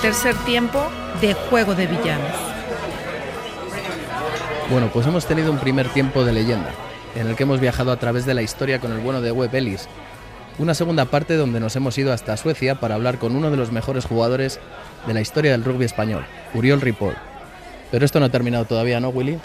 tercer tiempo de Juego de Villanos. Bueno, pues hemos tenido un primer tiempo de leyenda, en el que hemos viajado a través de la historia con el bueno de Webb Ellis. Una segunda parte donde nos hemos ido hasta Suecia para hablar con uno de los mejores jugadores de la historia del rugby español, Uriol Ripoll. Pero esto no ha terminado todavía, ¿no, Willy?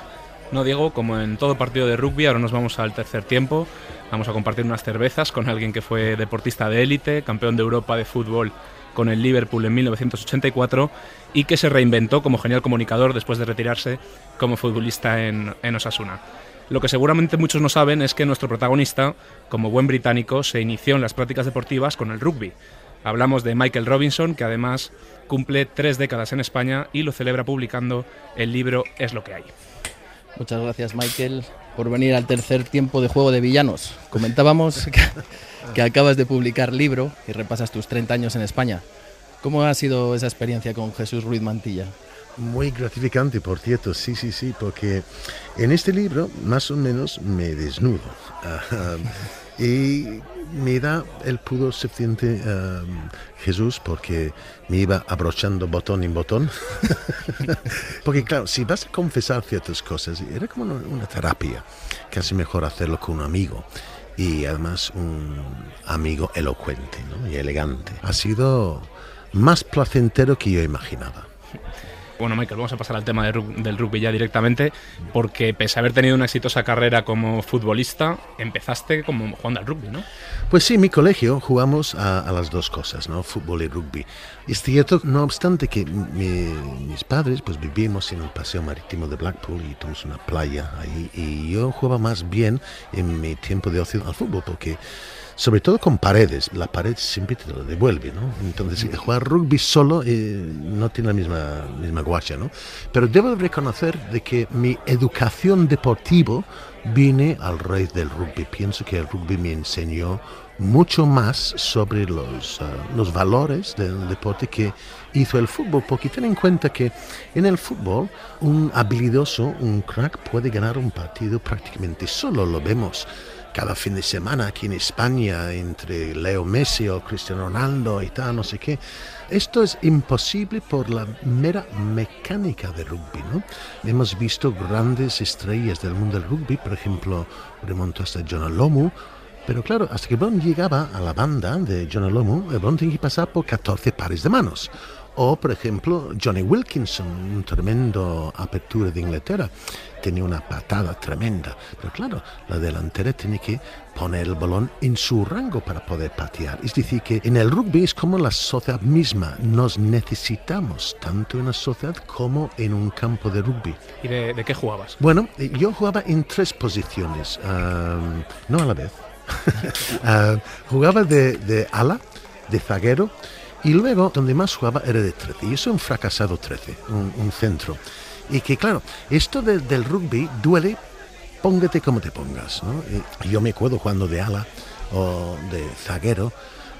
No, Diego, como en todo partido de rugby, ahora nos vamos al tercer tiempo. Vamos a compartir unas cervezas con alguien que fue deportista de élite, campeón de Europa de fútbol con el Liverpool en 1984 y que se reinventó como genial comunicador después de retirarse como futbolista en, en Osasuna. Lo que seguramente muchos no saben es que nuestro protagonista, como buen británico, se inició en las prácticas deportivas con el rugby. Hablamos de Michael Robinson, que además cumple tres décadas en España y lo celebra publicando el libro Es lo que hay. Muchas gracias, Michael, por venir al tercer tiempo de Juego de Villanos. Comentábamos que, acabas de publicar libro y repasas tus 30 años en España. ¿Cómo ha sido esa experiencia con Jesús Ruiz Mantilla? Muy gratificante, por cierto, sí, sí, sí, porque en este libro más o menos me desnudo uh, y me da el pudor suficiente uh, Jesús porque me iba abrochando botón en botón. porque claro, si vas a confesar ciertas cosas, era como una, una terapia, casi mejor hacerlo con un amigo y además un amigo elocuente ¿no? y elegante. Ha sido más placentero que yo imaginaba. Bueno, Michael, vamos a pasar al tema de del rugby ya directamente, porque pese a haber tenido una exitosa carrera como futbolista, empezaste como jugando al rugby, ¿no? Pues sí, en mi colegio jugamos a, a las dos cosas, ¿no? Fútbol y rugby. Es cierto, no obstante, que mi- mis padres pues vivíamos en el paseo marítimo de Blackpool y tuvimos una playa ahí y yo jugaba más bien en mi tiempo de ocio al fútbol porque sobre todo con paredes, la pared siempre te lo devuelve, ¿no? Entonces jugar rugby solo eh, no tiene la misma, misma guacha, ¿no? Pero debo reconocer de que mi educación deportiva vine al rey del rugby. Pienso que el rugby me enseñó mucho más sobre los, ah, los valores del deporte que hizo el fútbol, porque ten en cuenta que en el fútbol un habilidoso, un crack puede ganar un partido prácticamente solo, lo vemos cada fin de semana aquí en España entre Leo Messi o Cristiano Ronaldo y tal, no sé qué. Esto es imposible por la mera mecánica de rugby, ¿no? Hemos visto grandes estrellas del mundo del rugby, por ejemplo, remonto hasta John Lomu, pero claro, hasta que Bond llegaba a la banda de John Lomu, Bond tenía que pasar por 14 pares de manos. O, por ejemplo, Johnny Wilkinson, un tremendo apertura de Inglaterra, tenía una patada tremenda. Pero claro, la delantera tiene que poner el balón en su rango para poder patear. Es decir, que en el rugby es como la sociedad misma. Nos necesitamos tanto en la sociedad como en un campo de rugby. ¿Y de, de qué jugabas? Bueno, yo jugaba en tres posiciones, um, no a la vez. Uh, jugaba de, de ala, de zaguero, y luego donde más jugaba era de 13. Yo soy un fracasado 13, un, centro. Y que claro, esto de- del rugby duele, póngate como te pongas. Y yo me acuerdo jugando de ala o de zaguero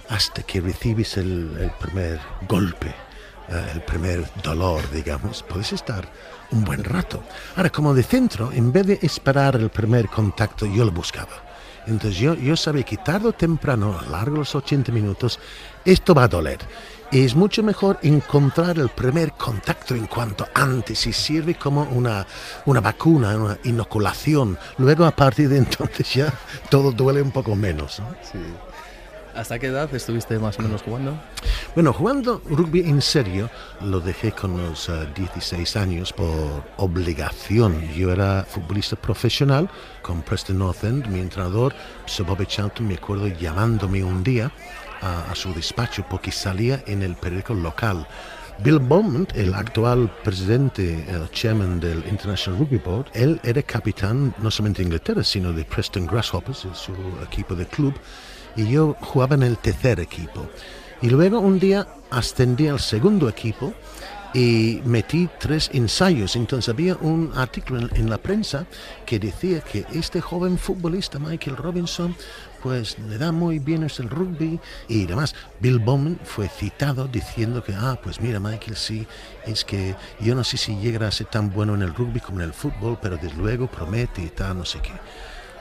hasta que recibes el, el primer golpe, eh, el primer dolor, digamos, puedes estar un buen rato. Ahora, como de centro, en vez de esperar el primer contacto, yo lo buscaba. Entonces yo, yo sabía que tarde o temprano, a lo largo de los 80 minutos, esto va a doler. Y es mucho mejor encontrar el primer contacto en cuanto antes y sirve como una, una vacuna, una inoculación. Luego a partir de entonces ya todo duele un poco menos. ¿no? ¿Hasta qué edad estuviste más o menos jugando? Bueno, jugando rugby en serio lo dejé con los eh, 16 años por obligación. Yo era futbolista profesional con Preston North End. Mi entrenador, Sir Bobby Charlton, me acuerdo llamándome un día a, a su despacho porque salía en el periódico local. Bill Beaumont, el actual presidente, el chairman del International Rugby Board, él era capitán no solamente de Inglaterra, sino de Preston Grasshoppers, su equipo de club, y yo jugaba en el tercer equipo. Y luego un día ascendí al segundo equipo y metí tres ensayos. Entonces había un artículo en, la prensa que decía que este joven futbolista, Michael Robinson, pues le da muy bien es el rugby y demás. Bill Bowman fue citado diciendo que, ah, pues mira Michael, sí, es que yo no sé si llegará a ser tan bueno en el rugby como en el fútbol, pero desde luego promete y tal, no sé qué.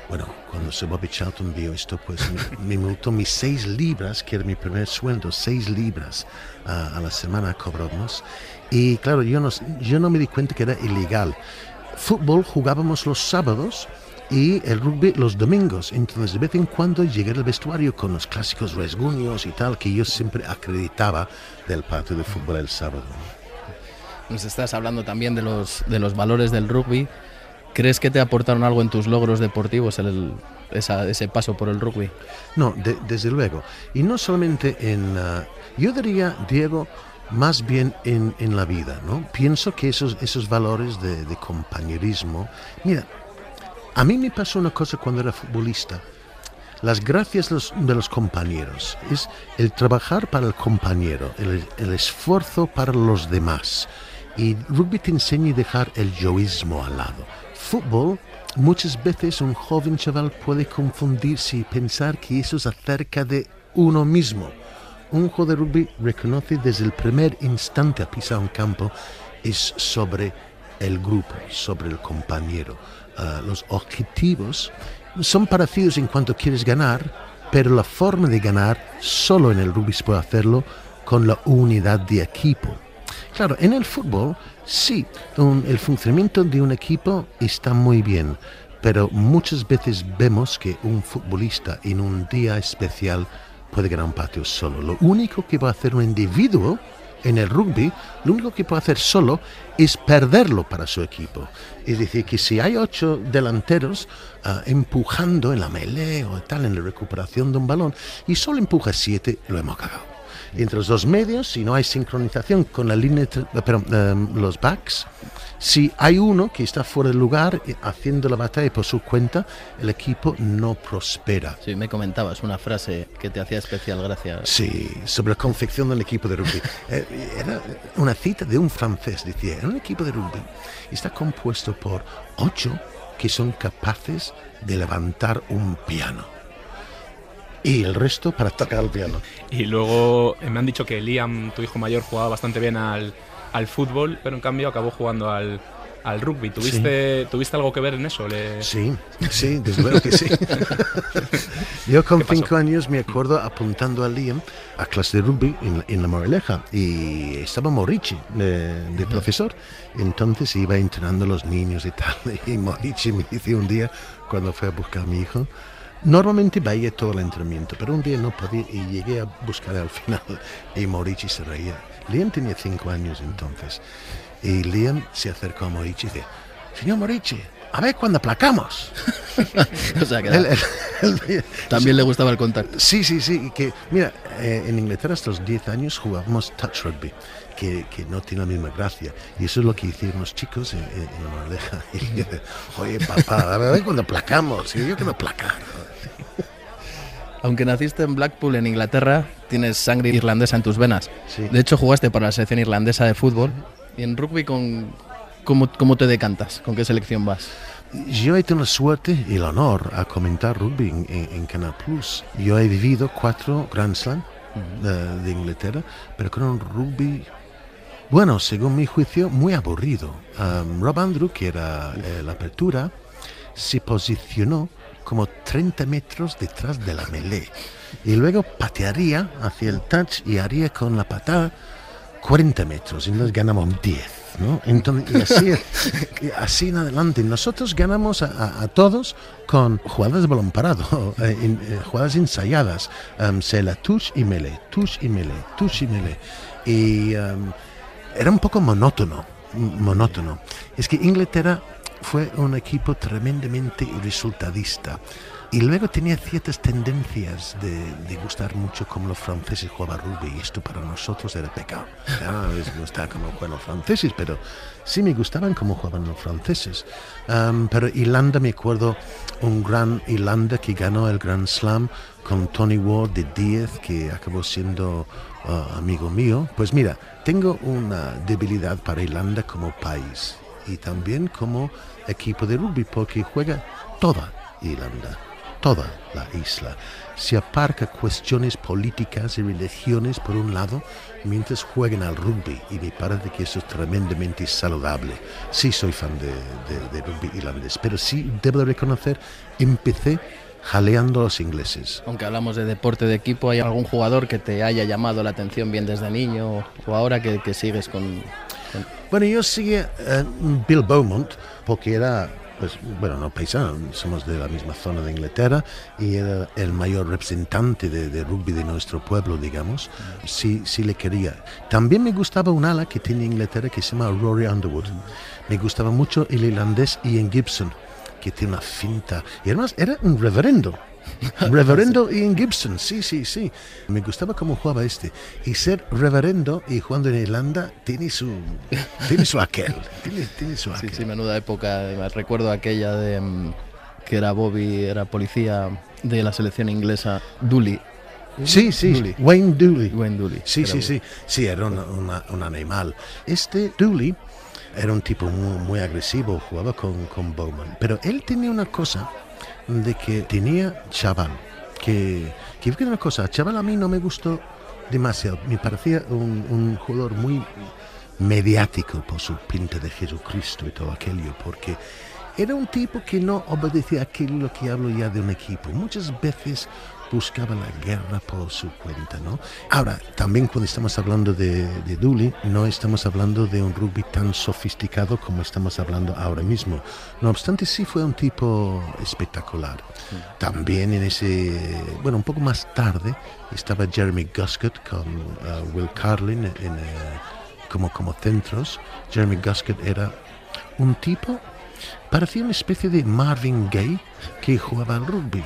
Bueno, cuando se Bobby Charlton vio esto, pues me, multó mis seis libras, que era mi primer sueldo, seis libras a la semana cobramos. Y claro, yo no, yo no me di cuenta que era ilegal. Fútbol jugábamos los sábados y el rugby los domingos. Entonces, de vez en cuando llegué al vestuario con los clásicos resguños y tal, que yo siempre acreditaba del partido de fútbol el sábado. Nos estás hablando también de los, de los valores del rugby. ¿Crees que te aportaron algo en tus logros deportivos ese paso por el rugby? No, desde luego. Y no solamente en... Ah, yo diría, Diego, más bien en, en, la vida, ¿no? Pienso que esos, esos valores de, de compañerismo... Mira, a mí me pasó una cosa cuando era futbolista. Las gracias de los, compañeros es el trabajar para el compañero, el, esfuerzo para los demás. Y rugby te enseña a dejar el yoísmo al lado. Fútbol, muchas veces un joven chaval puede confundirse y pensar que eso es acerca de uno mismo. Un juego de rugby reconoce desde el primer instante a pisar un campo es sobre el grupo, sobre el compañero. Ah, los objetivos son parecidos en cuanto quieres ganar, pero la forma de ganar solo en el rugby se puede hacerlo con la unidad de equipo. Claro, en el fútbol sí, el funcionamiento de un equipo está muy bien, pero muchas veces vemos que un futbolista en un día especial puede ganar un partido solo. Lo único que va a hacer un individuo en el rugby, lo único que puede hacer solo es perderlo para su equipo. Es decir, que si hay ocho delanteros ah, empujando en la melee o tal, en la recuperación de un balón, y solo empuja siete, lo hemos cagado. Entre los dos medios, si no hay sincronización con la línea, pero, em, los backs, si hay uno que está fuera del lugar eh, haciendo la batalla por su cuenta, el equipo no prospera. Sí, me comentabas una frase que te hacía especial gracia. Sí, sobre la confección del equipo de rugby. Eh, era una cita de un francés, decía, un equipo de rugby está compuesto por ocho que son capaces de levantar un piano. Y el resto para tocar el piano. Y luego eh, me han dicho que Liam, tu hijo mayor, jugaba bastante bien al, al fútbol, pero en cambio acabó jugando al, al rugby. ¿Tuviste, ¿Tuviste algo que ver en eso? Sí, sí, desde luego que sí. Yo con cinco años me acuerdo apuntando a Liam a clase de rugby en, en la Moraleja y estaba Morichi de, profesor. Entonces iba entrenando a los niños y tal. Y Morichi me dice un día, cuando fue a buscar a mi hijo, Normalmente veía todo el entrenamiento, pero un día no podía y llegué a buscar al final y Morichi se reía. Liam tenía cinco años entonces. Y Liam se acercó a Morici y dice, señor Morici, a ver cuándo aplacamos. o sea, que también le gustaba el contacto. Sí, sí, sí. Que, mira, eh, en Inglaterra hasta los 10 años jugábamos touch rugby, que, que, no tiene la misma gracia. Y eso es lo que hicieron los chicos en, la Moraleja. Oye, papá, a ver cuándo aplacamos. Y yo quiero aplacar. Aunque naciste en Blackpool, en Inglaterra, tienes sangre irlandesa en tus venas. De hecho, jugaste para la selección irlandesa de fútbol. ¿Y en rugby con, cómo, cómo te decantas? ¿Con qué selección vas? Yo he tenido la suerte y el honor a comentar rugby en, Canal Plus. Yo he vivido cuatro Grand Slam de, Inglaterra, pero con un rugby, bueno, según mi juicio, muy aburrido. Um, Rob Andrew, que era eh, la apertura, se posicionó como 30 metros detrás de la melee. Y luego patearía hacia el touch y haría con la patada 40 metros. Y nos ganamos 10. ¿no? Entonces, y así, así en adelante. Nosotros ganamos a, todos con jugadas de balón parado, eh, eh, jugadas ensayadas. Um, se la touch y melee, touch y melee, touch y melee. Y um, era un poco monótono, monótono. Es que Inglaterra fue un equipo tremendamente resultadista. Y luego tenía ciertas tendencias de, gustar mucho como los franceses jugaban rugby y esto para nosotros era pecado. No es gustar como juegan los franceses, pero sí me gustaban como jugaban los franceses. pero Irlanda, me acuerdo un gran Irlanda que ganó el Grand Slam con Tony Ward de 10, que acabó siendo uh, amigo mío. Pues mira, tengo una debilidad para Irlanda como país y también como equipo de rugby porque juega toda Irlanda toda la isla. Se aparca cuestiones políticas y religiones por un lado, mientras juegan al rugby, y me parece que eso es tremendamente saludable. Sí soy fan de, de- de rugby irlandés, pero sí debo de reconocer, empecé jaleando a los ingleses. Aunque hablamos de deporte de equipo, ¿hay algún jugador que te haya llamado la atención bien desde niño o, ahora que, que sigues con, con- Bueno, yo seguía eh, Bill Beaumont porque era, pues, bueno, no paisano, somos de la misma zona de Inglaterra y era el mayor representante de, de rugby de nuestro pueblo, digamos. Sí, sí le quería. También me gustaba un ala que tiene Inglaterra que se llama Rory Underwood. Me gustaba mucho el irlandés Ian Gibson, que tiene una finta. Y además era un reverendo. Reverendo Ian Gibson, sí, sí, sí. Me gustaba cómo jugaba este. Y ser reverendo y jugando en Irlanda tiene su, tiene su aquel. Tiene, tiene su Sí, aquel. sí, menuda época. Recuerdo aquella de mm, que era Bobby, era policía de la selección inglesa, Dooley. Sí, sí, Dooley. Wayne Dooley. Wayne Dooley. Sí, sí, Bobby. sí. Sí, era una- una- un animal. Este Dooley era un tipo muy, muy agresivo, jugaba con, con Bowman. Pero él tenía una cosa de que tenía chaval. Que, que una cosa, chaval a mí no me gustó demasiado. Me parecía un, un jugador muy mediático por su pinta de Jesucristo y todo aquello, porque era un tipo que no obedecía aquello que hablo ya de un equipo. Muchas veces buscaba la guerra por su cuenta, ¿no? Ahora, también cuando estamos hablando de, de Dooley, no estamos hablando de un rugby tan sofisticado como estamos hablando ahora mismo. No obstante, sí fue un tipo espectacular. También en ese, bueno, un poco más tarde estaba Jeremy Guskett con uh, Will Carlin en, eh, como, como centros. Jeremy Guskett era un tipo, parecía una especie de Marvin Gaye que jugaba al rugby.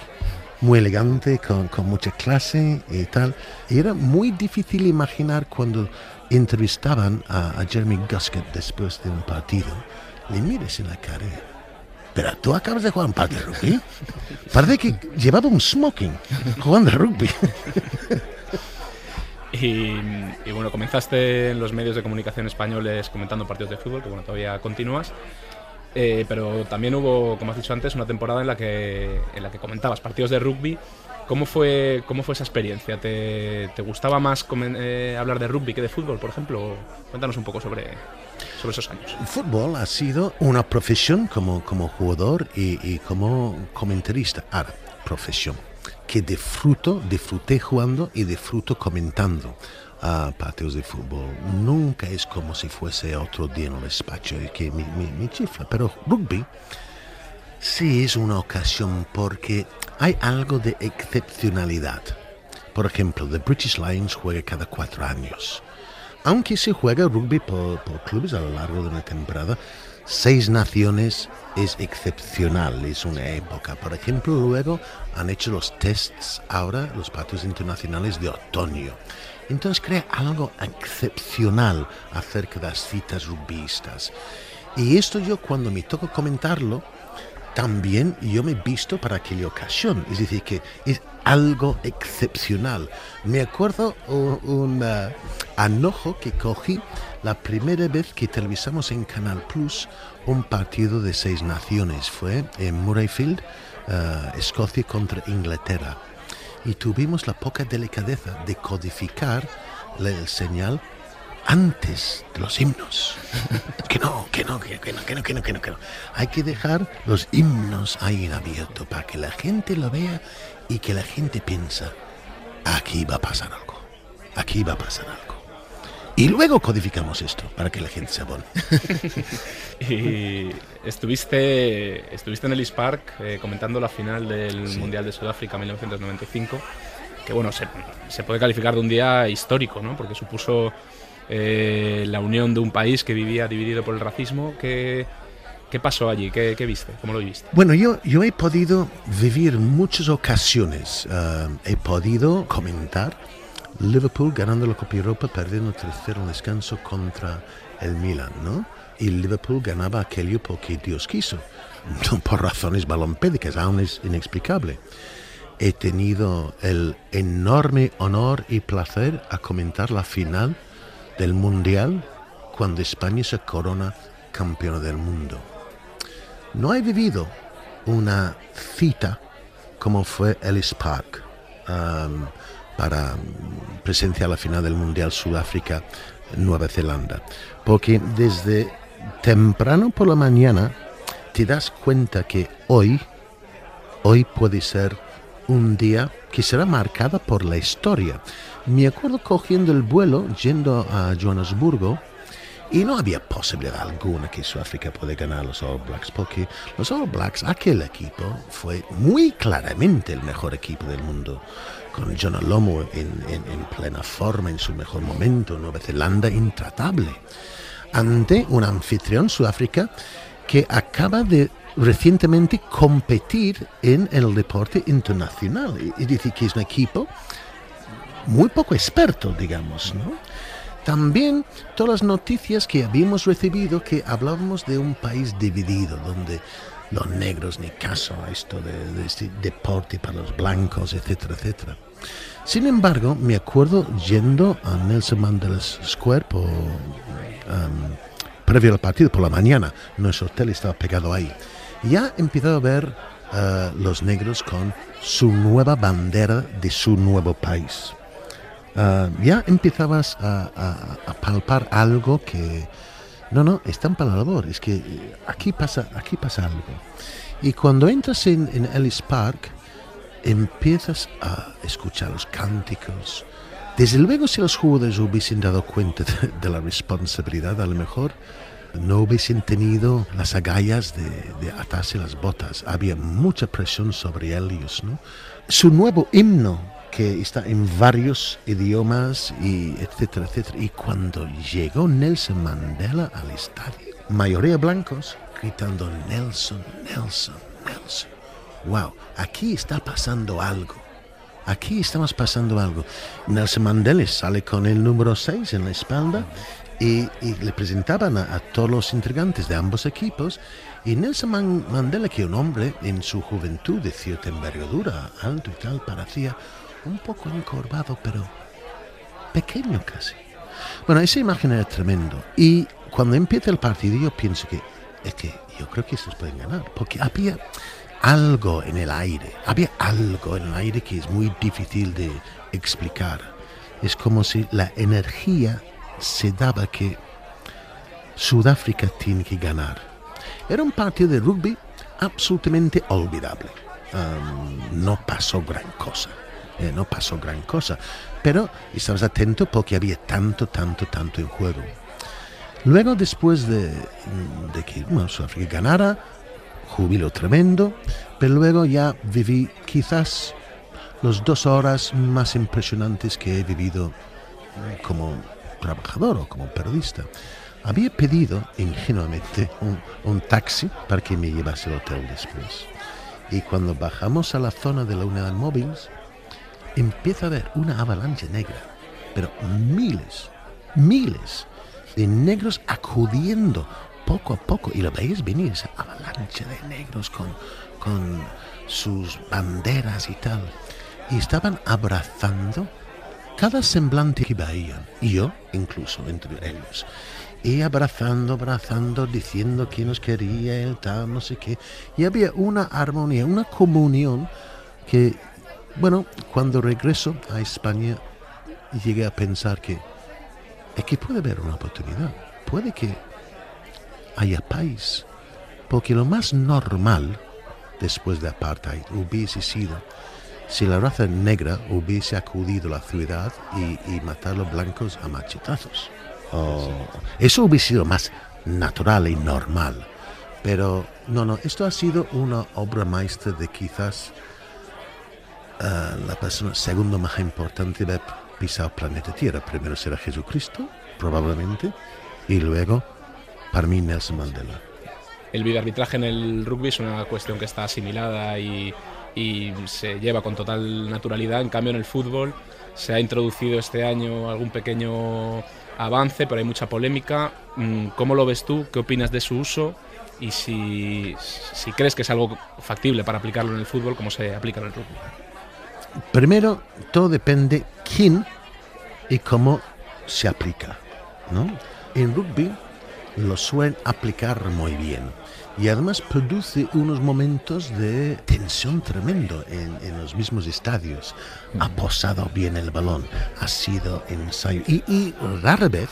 Muy elegante, con, con mucha clase y tal. Y era muy difícil imaginar cuando entrevistaban a, a Jeremy Guskett después de un partido. Le mires en la cara. Pero tú acabas de jugar un partido de rugby. Parece que llevaba un smoking jugando rugby. Y, y bueno, comenzaste en los medios de comunicación españoles comentando partidos de fútbol, que bueno, todavía continúas. Eh, pero también hubo, como has dicho antes, una temporada en la que, en la que comentabas partidos de rugby. ¿Cómo fue, cómo fue esa experiencia? ¿Te, gustaba más comen- eh, hablar de rugby que de fútbol, por ejemplo? Cuéntanos un poco sobre, sobre esos años. Fútbol ha sido una profesión como, como jugador y, y como comentarista. Ahora, profesión que disfruto, disfruté jugando y disfruto comentando a partidos de fútbol. Nunca es como si fuese otro día en el despacho y que me, me- me chifla. Pero rugby sí es una ocasión porque hay algo de excepcionalidad. Por ejemplo, The British Lions juega cada cuatro años. Aunque se juega rugby por, por clubes a lo largo de una temporada, seis naciones es excepcional, es una época. Por ejemplo, luego han hecho los tests ahora, los partidos internacionales de otoño. Entonces crea algo excepcional acerca de las citas rugbyistas. Y esto yo cuando me toca comentarlo, también yo me he visto para aquella ocasión. Es decir, que es algo excepcional. Me acuerdo un, ah, anojo que cogí la primera vez que televisamos en Canal Plus un partido de seis naciones. Fue en Murrayfield, ah, Escocia contra Inglaterra. Y tuvimos la poca delicadeza de codificar el señal antes de los himnos. Que no, que no, que, no, que no, que no, que no, que no. Hay que dejar los himnos ahí en abierto para que la gente lo vea y que la gente piensa, aquí va a pasar algo, aquí va a pasar algo. Y luego codificamos esto para que la gente se abone. Y estuviste, estuviste en Ellis Park eh, comentando la final del Mundial de Sudáfrica 1995, que bueno, se, se puede calificar de un día histórico, ¿no? Porque supuso eh, la unión de un país que vivía dividido por el racismo. ¿Qué, qué pasó allí? ¿Qué, qué viste? ¿Cómo lo viste? Bueno, yo, yo he podido vivir muchas ocasiones. eh, he podido comentar Liverpool ganando la Copa Europa, perdiendo tercero en descanso contra el Milan, ¿no? Y Liverpool ganaba aquello porque Dios quiso, no por razones balompédicas, aún es inexplicable. He tenido el enorme honor y placer a comentar la final del Mundial cuando España se corona campeona del mundo. No he vivido una cita como fue Ellis Park um, para presenciar la final del Mundial Sudáfrica Nueva Zelanda. Porque desde temprano por la mañana te das cuenta que hoy, hoy puede ser un día que será marcada por la historia. Me acuerdo cogiendo el vuelo, yendo a Johannesburgo, y no había posibilidad alguna que Sudáfrica puede ganar los All Blacks, porque los All Blacks, aquel equipo, fue muy claramente el mejor equipo del mundo, con John Alomo en, en plena forma, en su mejor momento, Nueva Zelanda intratable, ante un anfitrión Sudáfrica que acaba de recientemente competir en el deporte internacional. Y decir que es un equipo muy poco experto, digamos, ¿no? También todas las noticias que habíamos recibido que hablábamos de un país dividido, donde los negros ni caso a esto de, este deporte para los blancos, etcétera, etcétera. Sin embargo, me acuerdo yendo a Nelson Mandela Square por, um, previo al partido por la mañana, nuestro hotel estaba pegado ahí. Ya he empezado a ver uh, los negros con su nueva bandera de su nuevo país. Uh, ya empezabas a, palpar algo que no no es tan palabra es que aquí pasa aquí pasa algo y cuando entras en, en Ellis Park empiezas a escuchar los cánticos desde luego si los jugadores hubiesen dado cuenta de, de la responsabilidad a lo mejor no hubiesen tenido las agallas de, de, atarse las botas. Había mucha presión sobre ellos. ¿no? Su nuevo himno que está en varios idiomas y etcétera, etcétera. Y cuando llegó Nelson Mandela al estadio, mayoría blancos gritando Nelson, Nelson, Nelson. Wow, aquí está pasando algo. Aquí estamos pasando algo. Nelson Mandela sale con el número 6 en la espalda y, y le presentaban a, a, todos los integrantes de ambos equipos. Y Nelson Mandela, que un hombre en su juventud de cierta envergadura, alto y tal, parecía un poco encorvado, pero pequeño casi. Bueno, esa imagen era tremendo. Y cuando empieza el partido yo pienso que es que yo creo que estos pueden ganar, porque había algo en el aire, había algo en el aire que es muy difícil de explicar. Es como si la energía se daba que Sudáfrica tiene que ganar. Era un partido de rugby absolutamente olvidable. No pasó gran cosa. Eh, no pasó gran cosa, pero estabas atento porque había tanto, tanto, tanto en juego. Luego, después de, de que bueno, Sudáfrica ganara, júbilo tremendo, pero luego ya viví quizás las dos horas más impresionantes que he vivido como trabajador o como periodista. Había pedido ingenuamente un, un taxi para que me llevase al hotel después. Y cuando bajamos a la zona de la unidad móviles, empieza a haber una avalancha negra, pero miles, miles de negros acudiendo poco a poco, y lo veis venir, esa avalancha de negros con, con sus banderas y tal, y estaban abrazando cada semblante que veían, y yo incluso entre ellos, y abrazando, abrazando, diciendo que nos quería, el tal, no sé qué, y había una armonía, una comunión que bueno, cuando regreso a España llegué a pensar que es que puede haber una oportunidad, puede que haya país, porque lo más normal después de apartheid hubiese sido si la raza negra hubiese acudido a la ciudad y, y matar a los blancos a machetazos. Oh, eso hubiese sido más natural y normal. Pero no, no, esto ha sido una obra maestra de quizás uh, la persona segundo más importante de pisar planeta Tierra. Primero será Jesucristo, probablemente, y luego, para mí, Nelson Mandela. El videoarbitraje en el rugby es una cuestión que está asimilada y, y se lleva con total naturalidad. En cambio, en el fútbol se ha introducido este año algún pequeño avance, pero hay mucha polémica. Mm, ¿Cómo lo ves tú? ¿Qué opinas de su uso? Y si, si crees que es algo factible para aplicarlo en el fútbol, como se aplica en el rugby. Primero, todo depende quién y cómo se aplica. ¿no? En rugby, lo suelen aplicar muy bien. Y además produce unos momentos de tensión tremendo en, los mismos estadios. Ha posado bien el balón, ha sido ensayo. Y, y rara vez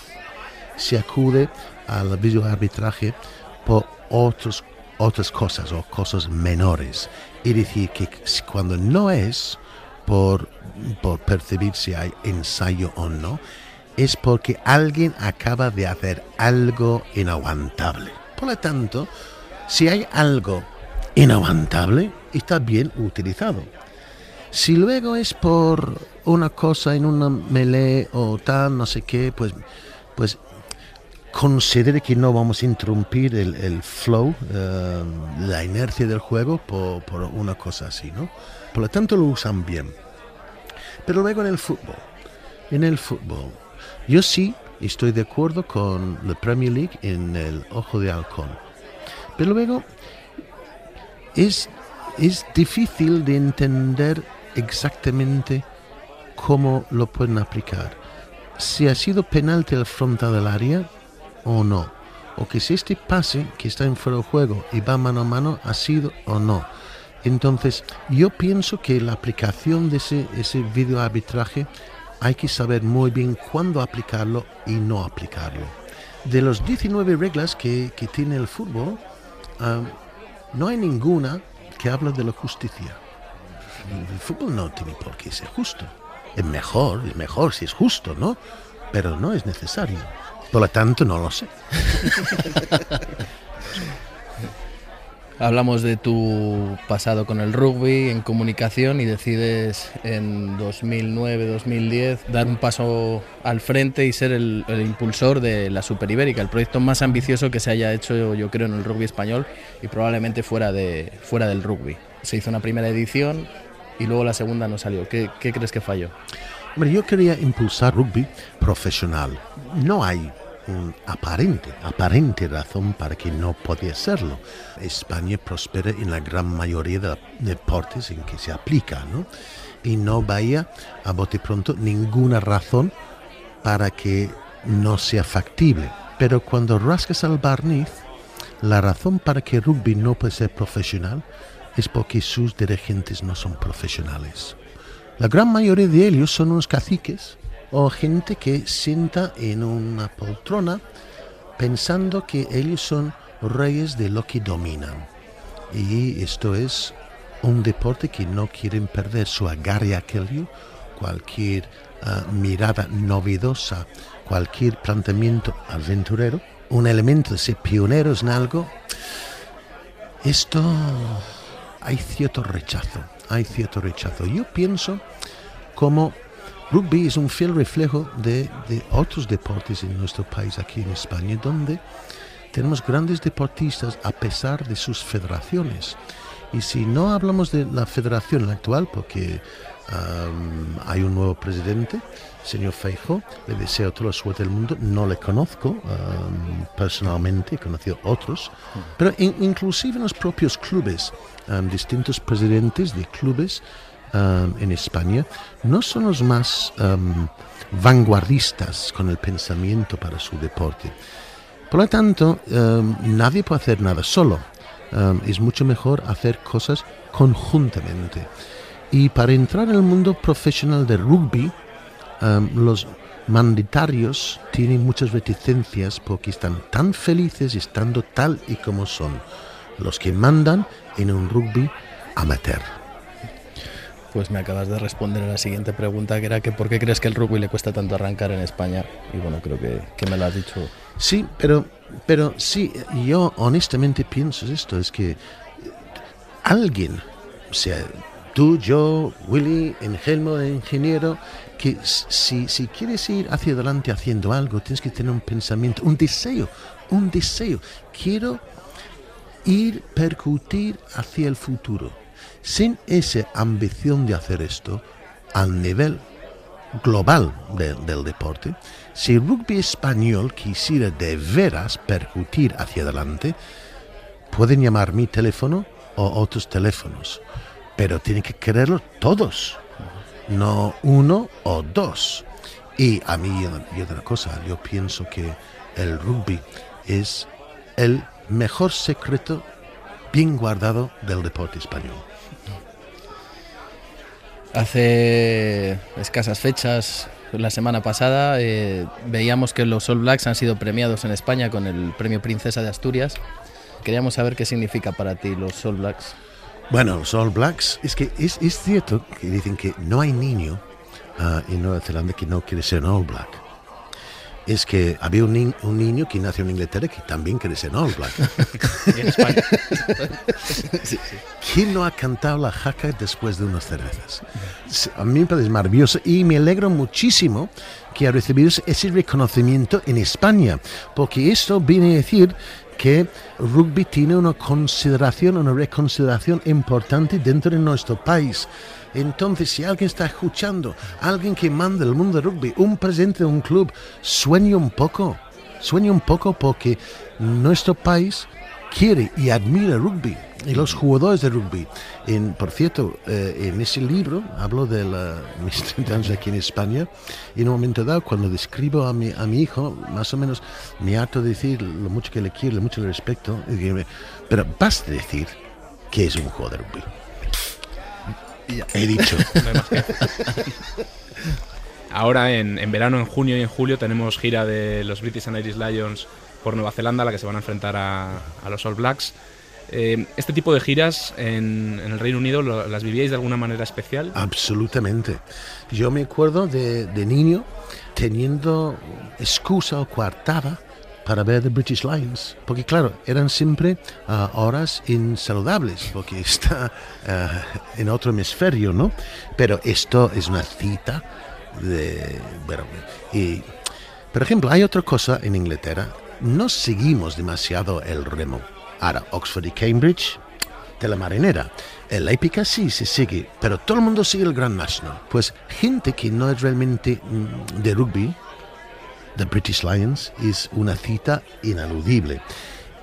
se acude al videoarbitraje por otros, otras cosas o cosas menores. Es decir, que cuando no es por, por percibir si hay ensayo o no, es porque alguien acaba de hacer algo inaguantable. Por lo tanto, si hay algo inaguantable, está bien utilizado. Si luego es por una cosa en una melee o tal, no sé qué, pues, pues considere que no vamos a interrumpir el, flow, eh, la inercia del juego por, por, una cosa así, ¿no? Por lo tanto lo usan bien. Pero luego en el fútbol, en el fútbol, yo sí estoy de acuerdo con la Premier League en el Ojo de Halcón. Pero luego es, es difícil de entender exactamente cómo lo pueden aplicar. Si ha sido penalti al frontal del área o no. O que si este pase que está en fuera de juego y va mano a mano ha sido o no. Entonces, yo pienso que la aplicación de ese, ese video arbitraje hay que saber muy bien cuándo aplicarlo y no aplicarlo. De los 19 reglas que, tiene el fútbol, no hay ninguna que habla de la justicia. El fútbol no tiene por qué ser justo. Es mejor, es mejor si es justo, ¿no? Pero no es necesario. Por lo tanto, no lo sé. Hablamos de tu pasado con el rugby en comunicación y decides en 2009-2010 dar un paso al frente y ser el, impulsor de la Super Ibérica, el proyecto más ambicioso que se haya hecho yo creo en el rugby español y probablemente fuera, de, fuera del rugby. Se hizo una primera edición y luego la segunda no salió. ¿Qué, qué crees que falló? Hombre, yo quería impulsar rugby profesional. No hay un aparente, aparente razón para que no podía serlo. España prospera en la gran mayoría de deportes en que se aplica, ¿no? Y no vaya a bote pronto ninguna razón para que no sea factible. Pero cuando rascas al barniz, la razón para que rugby no puede ser profesional es porque sus dirigentes no son profesionales. La gran mayoría de ellos son unos caciques o gente que sienta en una poltrona pensando que ellos son reyes de lo que dominan. Y esto es un deporte que no quieren perder su agarre aquello, cualquier ah, mirada novedosa, cualquier planteamiento aventurero, un elemento de ser pioneros en algo. Esto hay cierto rechazo, hay cierto rechazo. Yo pienso como Rugby es un fiel reflejo de, otros deportes en nuestro país, aquí en España, donde tenemos grandes deportistas a pesar de sus federaciones. Y si no hablamos de la federación actual, porque hay un nuevo presidente, señor Feijo, le deseo toda la suerte del mundo, no le conozco personalmente, he conocido otros, pero inclusive en los propios clubes, distintos presidentes de clubes Um, en España no son los más um, vanguardistas con el pensamiento para su deporte. Por lo tanto, um, nadie puede hacer nada solo. es mucho mejor hacer cosas conjuntamente. Y para entrar en el mundo profesional de rugby, los mandatarios tienen muchas reticencias porque están tan felices estando tal y como son los que mandan en un rugby amateur. Pues me acabas de responder a la siguiente pregunta, que era que por qué crees que el rugby le cuesta tanto arrancar en España. Y bueno, creo que, que me lo has dicho. Sí, pero, pero sí, yo honestamente pienso esto, es que alguien, sea, tú, yo, Willy, Engelmo, ingeniero, que si, si quieres ir hacia adelante haciendo algo, tienes que tener un pensamiento, un deseo, un deseo. Quiero ir, percutir hacia el futuro sin esa ambición de hacer esto al nivel global del deporte, si el rugby español quisiera de veras percutir hacia adelante, pueden llamar mi teléfono o otros teléfonos, pero tienen que quererlo todos, no uno o dos. Y a mí, y otra cosa, yo pienso que el rugby es el mejor secreto bien guardado del deporte español. Hace escasas fechas, la semana pasada, eh, veíamos que los All Blacks han sido premiados en España con el Premio Princesa de Asturias. Queríamos saber qué significa para ti los All Blacks. Bueno, los All Blacks, es que es, es cierto que dicen que no hay niño ah, en Nueva Zelanda que no quiere ser un All Black. Es que había un, ni- un niño que nació en Inglaterra que también Black. Y en España. ¿Quién no ha cantado la jaca después de unas cervezas? Sí, A mí me parece maravilloso y me alegro muchísimo que ha recibido ese reconocimiento en España, porque esto viene a decir que rugby tiene una consideración, una reconsideración importante dentro de nuestro país. Entonces, si alguien está escuchando, alguien que manda el mundo del rugby, un presidente de un club, sueña un poco, sueña un poco porque nuestro país quiere y admira el rugby y los jugadores de rugby. En, por cierto, eh, en ese libro hablo de la, mis 30 años aquí en España y en un momento dado cuando describo a mi, a mi hijo, más o menos me harto de decir lo mucho que le quiero, lo mucho que le respeto, pero basta decir que es un jugador de rugby. He dicho. No hay más que hacer. Ahora, en, en verano, en junio y en julio, tenemos gira de los British and Irish Lions por Nueva Zelanda, a la que se van a enfrentar a, a los All Blacks. Eh, este tipo de giras en, en el Reino Unido, lo- ¿las vivíais de alguna manera especial? Absolutamente. Yo me acuerdo de, de niño teniendo excusa o coartada para ver The British Lions. Porque claro, eran siempre ah, horas insaludables, porque está ah, en otro hemisferio, ¿no? Pero esto es una cita de... Bueno, y, por ejemplo, hay otra cosa en Inglaterra. No seguimos demasiado el remo. Ahora, Oxford y Cambridge, de la marinera. La épica sí se sigue, pero todo el mundo sigue el Grand National. Pues gente que no es realmente mm, de rugby, The British Lions, es una cita inaludible.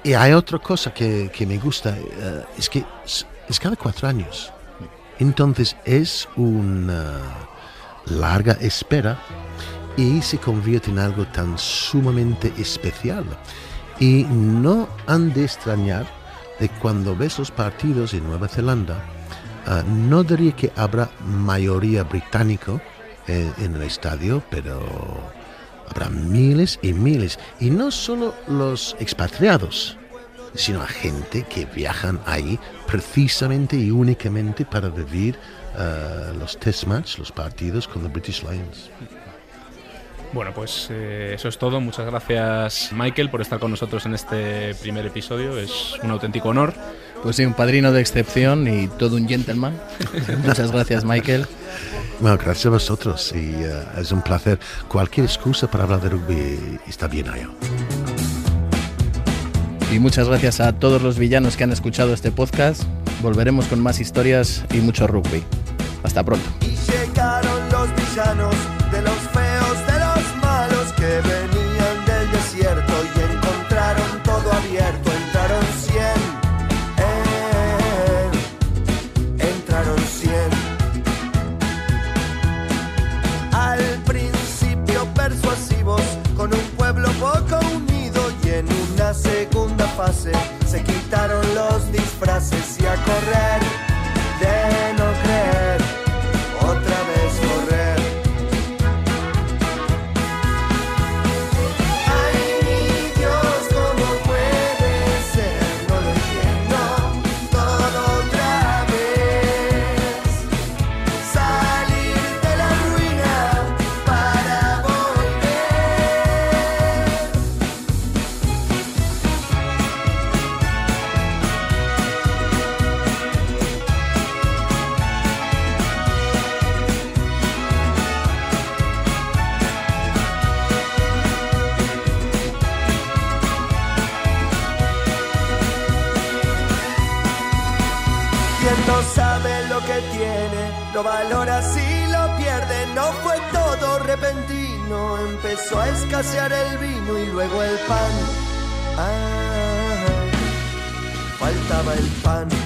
Y hay otra cosa que, que me gusta, eh, es que es, es cada cuatro años. Entonces es una larga espera y se convierte en algo tan sumamente especial. Y no han de extrañar de cuando ves los partidos en Nueva Zelanda, ah, no diría que habrá mayoría británico eh, en el estadio, pero habrá miles y miles. Y no solo los expatriados, sino a gente que viajan ahí precisamente y únicamente para vivir ah, los test match, los partidos con los British Lions. Bueno, pues eh, eso es todo. Muchas gracias, Michael, por estar con nosotros en este primer episodio. Es un auténtico honor. Pues sí, un padrino de excepción y todo un gentleman. Muchas gracias, Michael. Bueno, gracias a vosotros y eh, es un placer. Cualquier excusa para hablar de rugby está bien ahí. Y muchas gracias a todos los villanos que han escuchado este podcast. Volveremos con más historias y mucho rugby. Hasta pronto. Y llegaron los villanos los disfraces y a correr escasear el vino y luego el pan. Ah, faltaba el pan.